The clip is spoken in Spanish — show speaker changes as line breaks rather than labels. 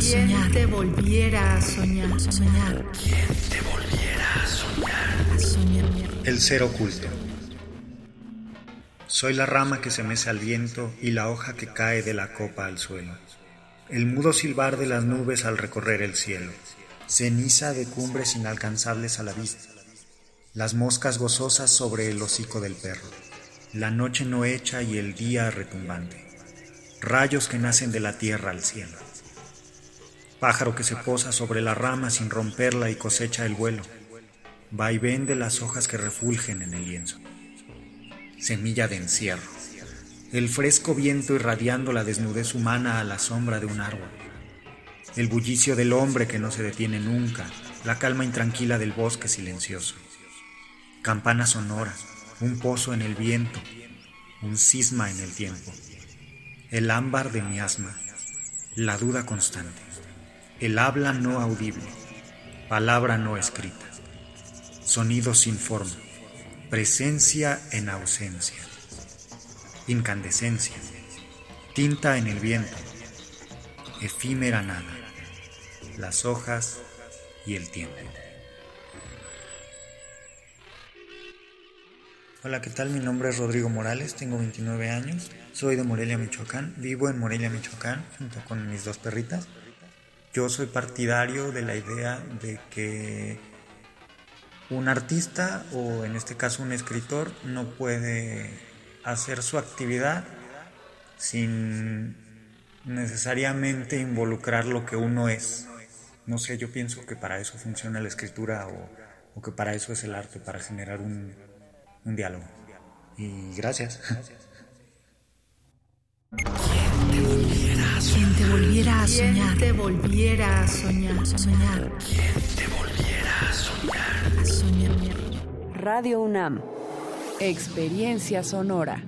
a soñar?
te volviera a soñar?
soñar?
¿Quién te volviera a soñar?
A soñar.
El ser oculto. Soy la rama que se mece al viento y la hoja que cae de la copa al suelo. El mudo silbar de las nubes al recorrer el cielo. Ceniza de cumbres inalcanzables a la vista. Las moscas gozosas sobre el hocico del perro. La noche no hecha y el día retumbante. Rayos que nacen de la tierra al cielo. Pájaro que se posa sobre la rama sin romperla y cosecha el vuelo. Vaivén de las hojas que refulgen en el lienzo. Semilla de encierro. El fresco viento irradiando la desnudez humana a la sombra de un árbol. El bullicio del hombre que no se detiene nunca. La calma intranquila del bosque silencioso. Campana sonora. Un pozo en el viento. Un cisma en el tiempo. El ámbar de miasma. La duda constante. El habla no audible. Palabra no escrita. Sonido sin forma. Presencia en ausencia. Incandescencia. Tinta en el viento. Efímera nada. Las hojas y el tiempo. Hola, ¿qué tal? Mi nombre es Rodrigo Morales, tengo 29 años, soy de Morelia, Michoacán, vivo en Morelia, Michoacán, junto con mis dos perritas. Yo soy partidario de la idea de que un artista o en este caso un escritor no puede hacer su actividad sin necesariamente involucrar lo que uno es. No sé, yo pienso que para eso funciona la escritura o, que para eso es el arte, para generar un, un diálogo. Y gracias.
¿Quién te
¿Quién te volviera a
¿Quién
soñar?
te volviera
a soñar?
¿Quién te volviera a soñar?
A soñar.
Radio UNAM. Experiencia sonora.